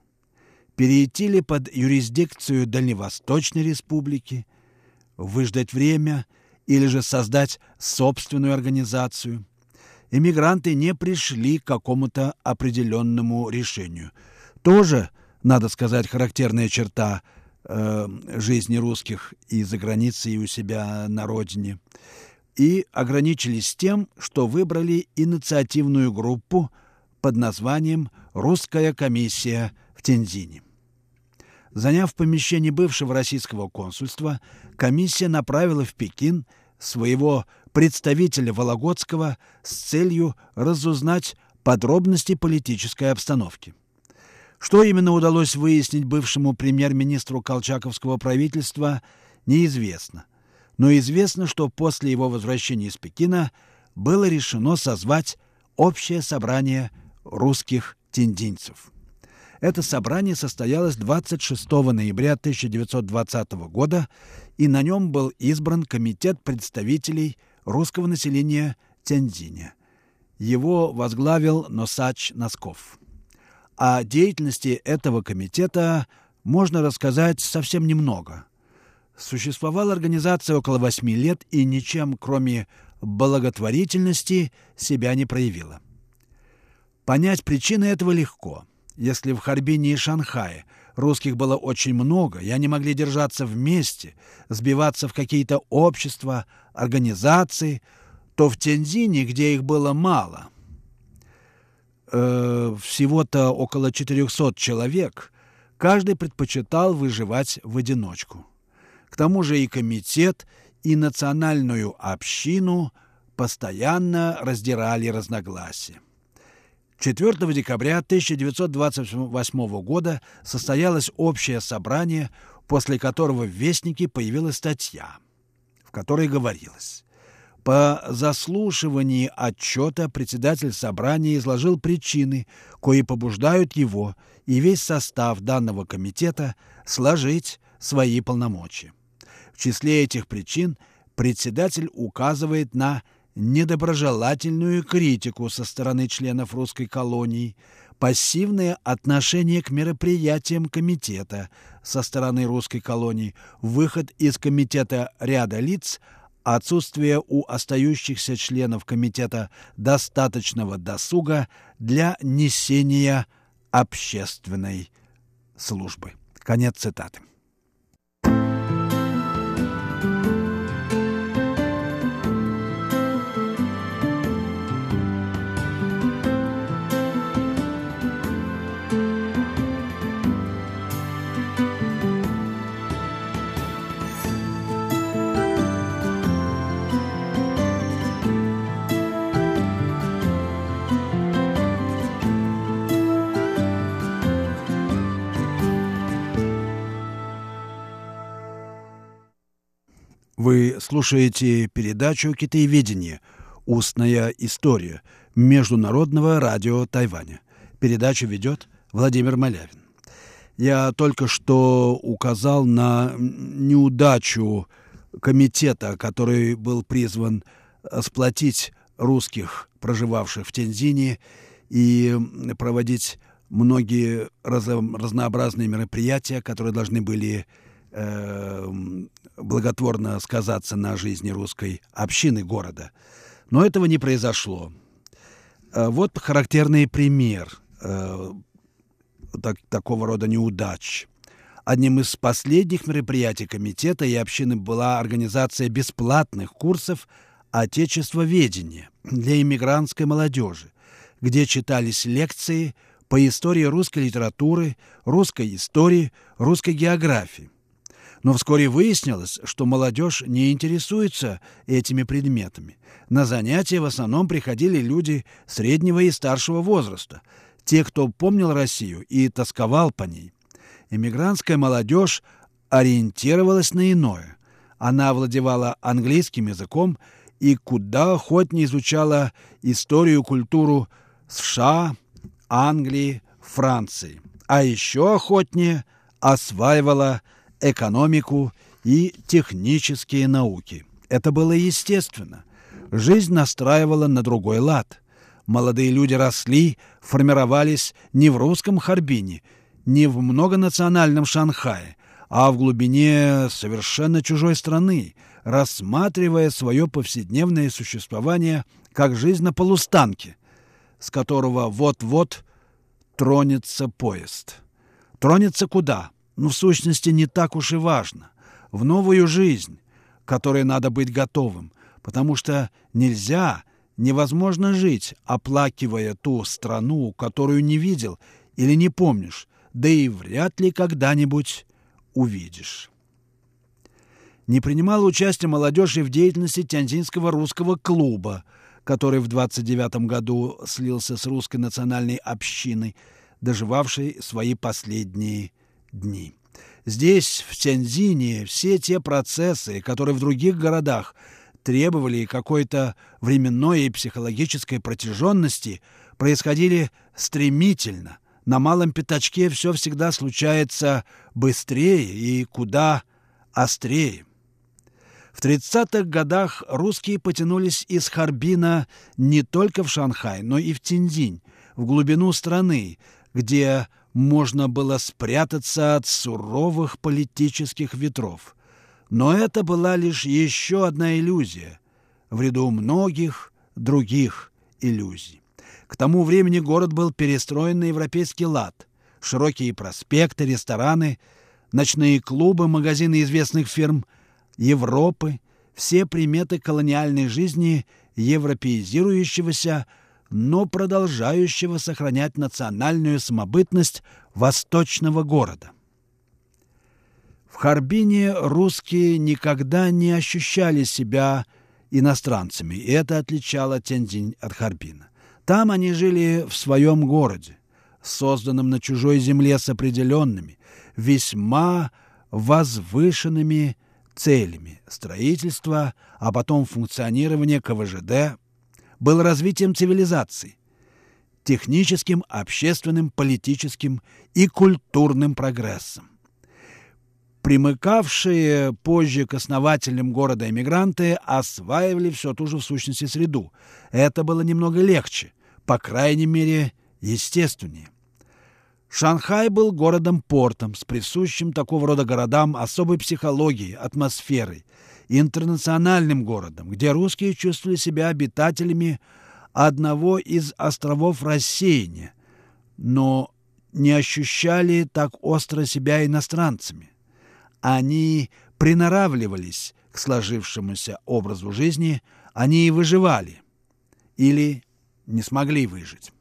Перейти ли под юрисдикцию Дальневосточной республики, выждать время или же создать собственную организацию. Эмигранты не пришли к какому-то определенному решению. Тоже – надо сказать, характерная черта э, жизни русских и за границей, и у себя на родине. И ограничились тем, что выбрали инициативную группу под названием «Русская комиссия в Тензине». Заняв помещение бывшего российского консульства, комиссия направила в Пекин своего представителя Вологодского с целью разузнать подробности политической обстановки. Что именно удалось выяснить бывшему премьер-министру колчаковского правительства, неизвестно. Но известно, что после его возвращения из Пекина было решено созвать общее собрание русских тендинцев. Это собрание состоялось 26 ноября 1920 года, и на нем был избран комитет представителей русского населения Тяньцзиня. Его возглавил Носач Носков. О деятельности этого комитета можно рассказать совсем немного. Существовала организация около восьми лет и ничем, кроме благотворительности, себя не проявила. Понять причины этого легко. Если в Харбине и Шанхае русских было очень много, и они могли держаться вместе, сбиваться в какие-то общества, организации, то в Тензине, где их было мало – э, всего-то около 400 человек, каждый предпочитал выживать в одиночку. К тому же и комитет, и национальную общину постоянно раздирали разногласия. 4 декабря 1928 года состоялось общее собрание, после которого в Вестнике появилась статья, в которой говорилось по заслушивании отчета председатель собрания изложил причины, кои побуждают его и весь состав данного комитета сложить свои полномочия. В числе этих причин председатель указывает на недоброжелательную критику со стороны членов русской колонии, пассивное отношение к мероприятиям комитета со стороны русской колонии, выход из комитета ряда лиц – отсутствие у остающихся членов комитета достаточного досуга для несения общественной службы. Конец цитаты. Вы слушаете передачу «Китаеведение. Устная история» Международного радио Тайваня. Передачу ведет Владимир Малявин. Я только что указал на неудачу комитета, который был призван сплотить русских, проживавших в Тензине, и проводить многие раз, разнообразные мероприятия, которые должны были э, благотворно сказаться на жизни русской общины города. Но этого не произошло. Э, вот характерный пример э, так, такого рода неудач. Одним из последних мероприятий комитета и общины была организация бесплатных курсов отечествоведения для иммигрантской молодежи, где читались лекции по истории русской литературы, русской истории, русской географии. Но вскоре выяснилось, что молодежь не интересуется этими предметами. На занятия в основном приходили люди среднего и старшего возраста, те, кто помнил Россию и тосковал по ней. Эмигрантская молодежь ориентировалась на иное. Она овладевала английским языком и куда охотнее изучала историю и культуру США, Англии, Франции. А еще охотнее осваивала экономику и технические науки. Это было естественно. Жизнь настраивала на другой лад. Молодые люди росли, формировались не в русском Харбине, не в многонациональном Шанхае, а в глубине совершенно чужой страны, рассматривая свое повседневное существование как жизнь на полустанке, с которого вот-вот тронется поезд. Тронется куда? Ну, в сущности, не так уж и важно. В новую жизнь, которой надо быть готовым, потому что нельзя, невозможно жить, оплакивая ту страну, которую не видел или не помнишь, да и вряд ли когда-нибудь увидишь. Не принимала участие молодежь и в деятельности Тяньзинского русского клуба, который в 29 году слился с русской национальной общиной, доживавшей свои последние дни. Здесь, в Тяньзине, все те процессы, которые в других городах требовали какой-то временной и психологической протяженности, происходили стремительно, на малом пятачке все всегда случается быстрее и куда острее. В 30-х годах русские потянулись из Харбина не только в Шанхай, но и в Тиньдинь, в глубину страны, где можно было спрятаться от суровых политических ветров. Но это была лишь еще одна иллюзия в ряду многих других иллюзий. К тому времени город был перестроен на европейский лад. Широкие проспекты, рестораны, ночные клубы, магазины известных фирм Европы, все приметы колониальной жизни европеизирующегося, но продолжающего сохранять национальную самобытность восточного города. В Харбине русские никогда не ощущали себя иностранцами, и это отличало Тяньцзинь от Харбина. Там они жили в своем городе, созданном на чужой земле с определенными, весьма возвышенными целями. Строительство, а потом функционирование КВЖД было развитием цивилизации, техническим, общественным, политическим и культурным прогрессом. Примыкавшие позже к основателям города эмигранты осваивали все ту же в сущности среду. Это было немного легче, по крайней мере, естественнее. Шанхай был городом-портом с присущим такого рода городам особой психологией, атмосферой, интернациональным городом, где русские чувствовали себя обитателями одного из островов рассеяния, но не ощущали так остро себя иностранцами. Они приноравливались к сложившемуся образу жизни, они и выживали или не смогли выжить.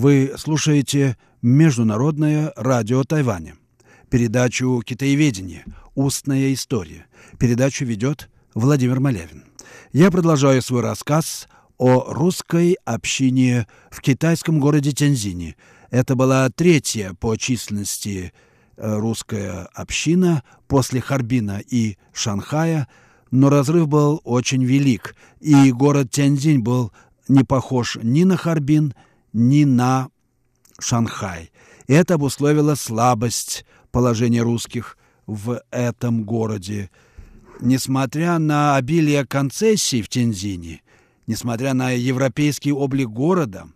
Вы слушаете Международное радио Тайваня, передачу «Китаеведение. Устная история». Передачу ведет Владимир Малявин. Я продолжаю свой рассказ о русской общине в китайском городе Тяньзине. Это была третья по численности э, русская община после Харбина и Шанхая, но разрыв был очень велик, и город Тяньзинь был не похож ни на Харбин, ни на Шанхай. Это обусловило слабость положения русских в этом городе. Несмотря на обилие концессий в Тензине, несмотря на европейский облик города,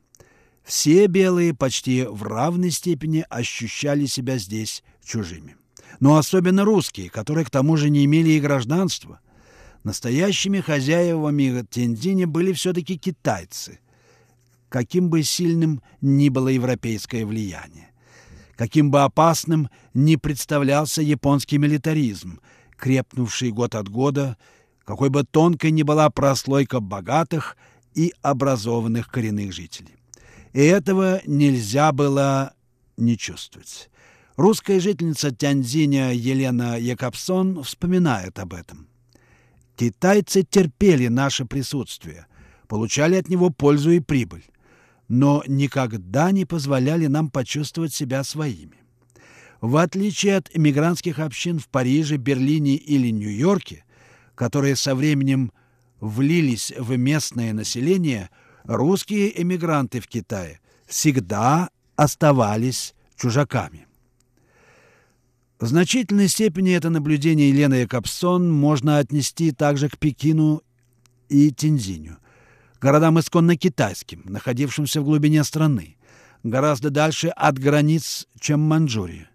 все белые почти в равной степени ощущали себя здесь чужими. Но особенно русские, которые к тому же не имели и гражданства. Настоящими хозяевами Тензине были все-таки китайцы, каким бы сильным ни было европейское влияние. Каким бы опасным ни представлялся японский милитаризм, крепнувший год от года, какой бы тонкой ни была прослойка богатых и образованных коренных жителей. И этого нельзя было не чувствовать. Русская жительница Тяньзиня Елена Якобсон вспоминает об этом. «Китайцы терпели наше присутствие, получали от него пользу и прибыль но никогда не позволяли нам почувствовать себя своими. В отличие от эмигрантских общин в Париже, Берлине или Нью-Йорке, которые со временем влились в местное население, русские эмигранты в Китае всегда оставались чужаками. В значительной степени это наблюдение Елены Якобсон можно отнести также к Пекину и Тинзиню городам исконно китайским, находившимся в глубине страны, гораздо дальше от границ, чем Манчжурия.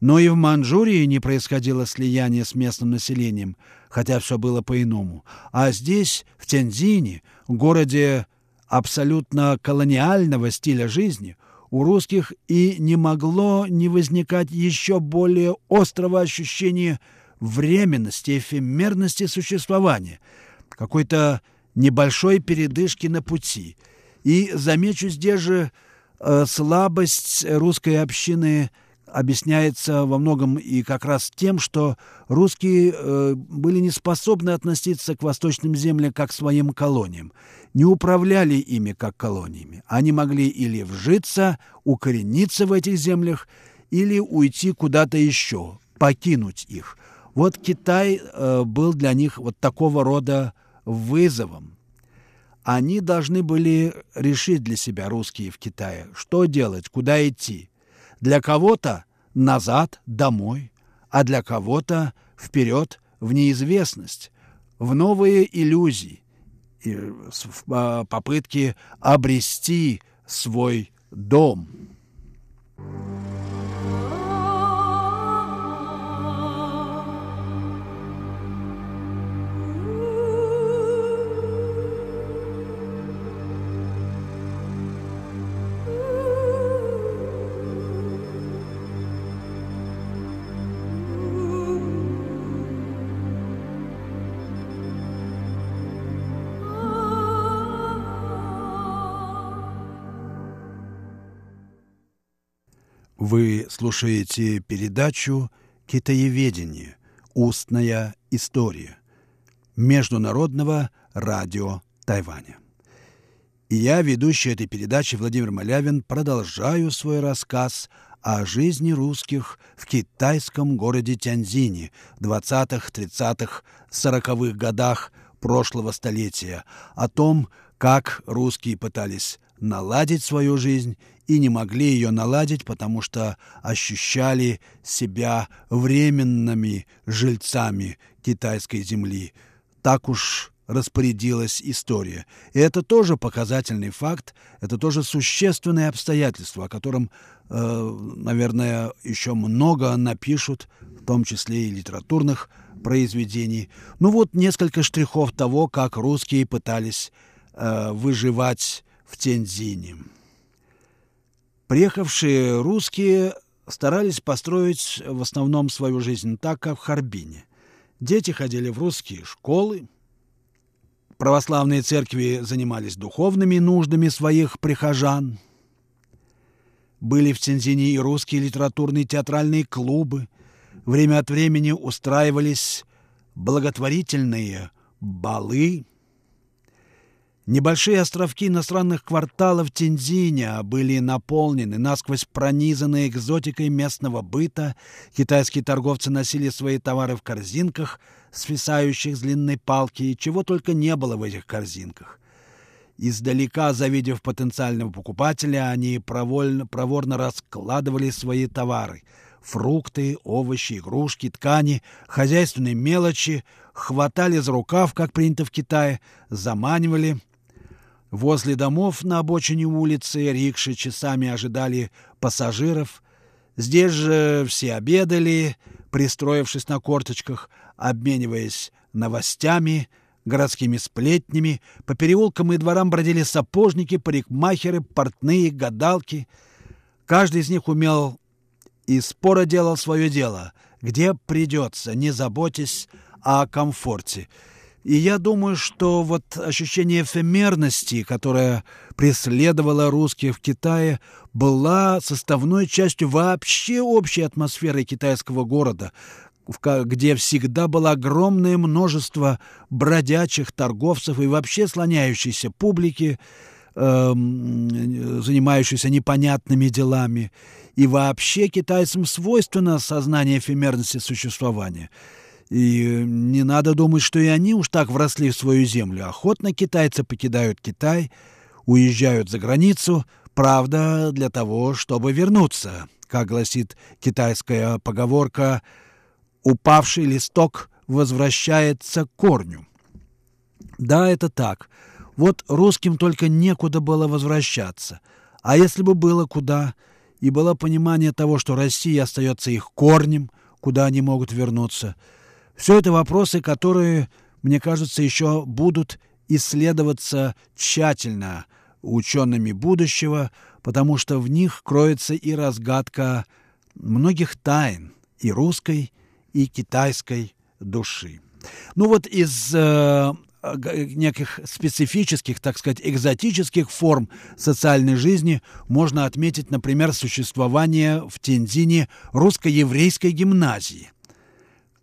Но и в Манчжурии не происходило слияние с местным населением, хотя все было по-иному. А здесь, в Тяньзине, городе абсолютно колониального стиля жизни, у русских и не могло не возникать еще более острого ощущения временности, эфемерности существования, какой-то небольшой передышки на пути. И замечу здесь же э, слабость русской общины объясняется во многом и как раз тем, что русские э, были не способны относиться к восточным землям как к своим колониям, не управляли ими как колониями. Они могли или вжиться, укорениться в этих землях, или уйти куда-то еще, покинуть их. Вот Китай э, был для них вот такого рода вызовом. Они должны были решить для себя, русские в Китае, что делать, куда идти. Для кого-то назад, домой, а для кого-то вперед в неизвестность, в новые иллюзии, и в а, попытке обрести свой дом. Вы слушаете передачу «Китаеведение. Устная история» Международного радио Тайваня. И я, ведущий этой передачи Владимир Малявин, продолжаю свой рассказ о жизни русских в китайском городе Тяньзине в 20-х, 30-х, 40-х годах прошлого столетия, о том, как русские пытались наладить свою жизнь и не могли ее наладить, потому что ощущали себя временными жильцами китайской земли. Так уж распорядилась история. И это тоже показательный факт, это тоже существенное обстоятельство, о котором, э, наверное, еще много напишут, в том числе и литературных произведений. Ну вот несколько штрихов того, как русские пытались э, выживать в Тензине. Приехавшие русские старались построить в основном свою жизнь так, как в Харбине. Дети ходили в русские школы, православные церкви занимались духовными нуждами своих прихожан, Были в Тензине и русские литературные театральные клубы. Время от времени устраивались благотворительные балы. Небольшие островки иностранных кварталов Тинзиня были наполнены, насквозь пронизанные экзотикой местного быта. Китайские торговцы носили свои товары в корзинках, свисающих с длинной палки, и чего только не было в этих корзинках. Издалека, завидев потенциального покупателя, они провольно, проворно раскладывали свои товары — фрукты, овощи, игрушки, ткани, хозяйственные мелочи, хватали за рукав, как принято в Китае, заманивали — Возле домов на обочине улицы рикши часами ожидали пассажиров. Здесь же все обедали, пристроившись на корточках, обмениваясь новостями, городскими сплетнями. По переулкам и дворам бродили сапожники, парикмахеры, портные, гадалки. Каждый из них умел и споро делал свое дело, где придется, не заботясь о комфорте — и я думаю, что вот ощущение эфемерности, которое преследовало русских в Китае, была составной частью вообще общей атмосферы китайского города, где всегда было огромное множество бродячих торговцев и вообще слоняющейся публики, э, занимающейся непонятными делами. И вообще китайцам свойственно сознание эфемерности существования – и не надо думать, что и они уж так вросли в свою землю. Охотно китайцы покидают Китай, уезжают за границу, правда, для того, чтобы вернуться. Как гласит китайская поговорка, «упавший листок возвращается к корню». Да, это так. Вот русским только некуда было возвращаться. А если бы было куда, и было понимание того, что Россия остается их корнем, куда они могут вернуться – все это вопросы, которые, мне кажется, еще будут исследоваться тщательно учеными будущего, потому что в них кроется и разгадка многих тайн и русской, и китайской души. Ну вот из э, неких специфических, так сказать, экзотических форм социальной жизни можно отметить, например, существование в Тензине русско-еврейской гимназии.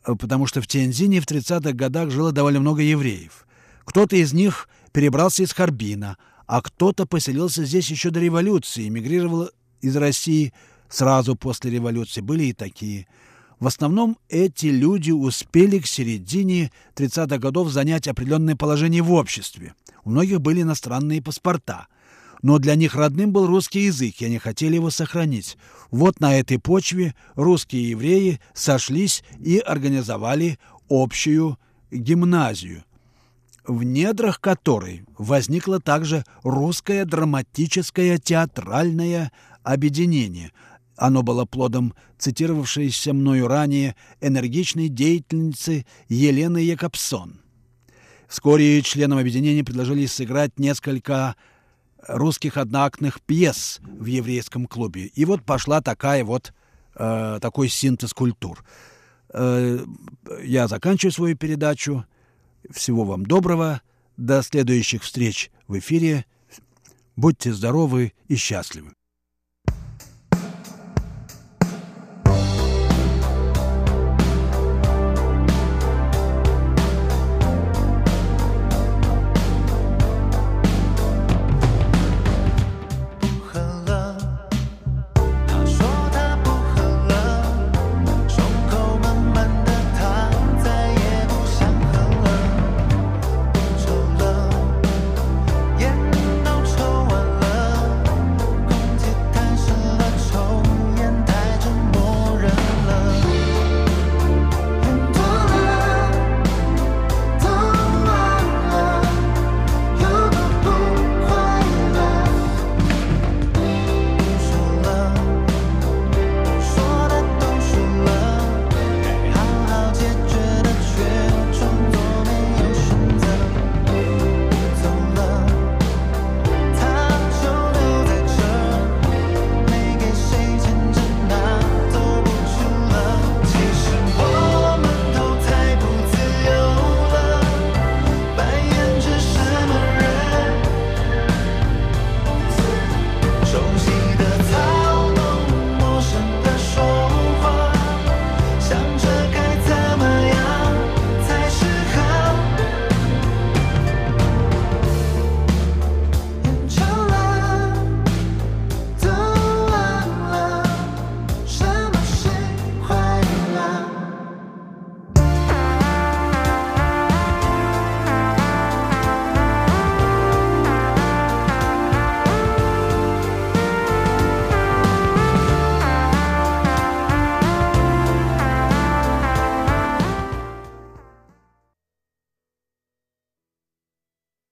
Э, потому что в Тензине в 30-х годах жило довольно много евреев. Кто-то из них перебрался из Харбина, а кто-то поселился здесь еще до революции, эмигрировал из России сразу после революции. Были и такие. В основном эти люди успели к середине 30-х годов занять определенное положение в обществе. У многих были иностранные паспорта – но для них родным был русский язык, и они хотели его сохранить. Вот на этой почве русские евреи сошлись и организовали общую гимназию, в недрах которой возникло также русское драматическое театральное объединение. Оно было плодом цитировавшейся мною ранее энергичной деятельницы Елены Якобсон. Вскоре членам объединения предложили сыграть несколько русских одноактных пьес в еврейском клубе. И вот пошла такая вот, э, такой синтез культур. Э, я заканчиваю свою передачу. Всего вам доброго. До следующих встреч в эфире. Будьте здоровы и счастливы.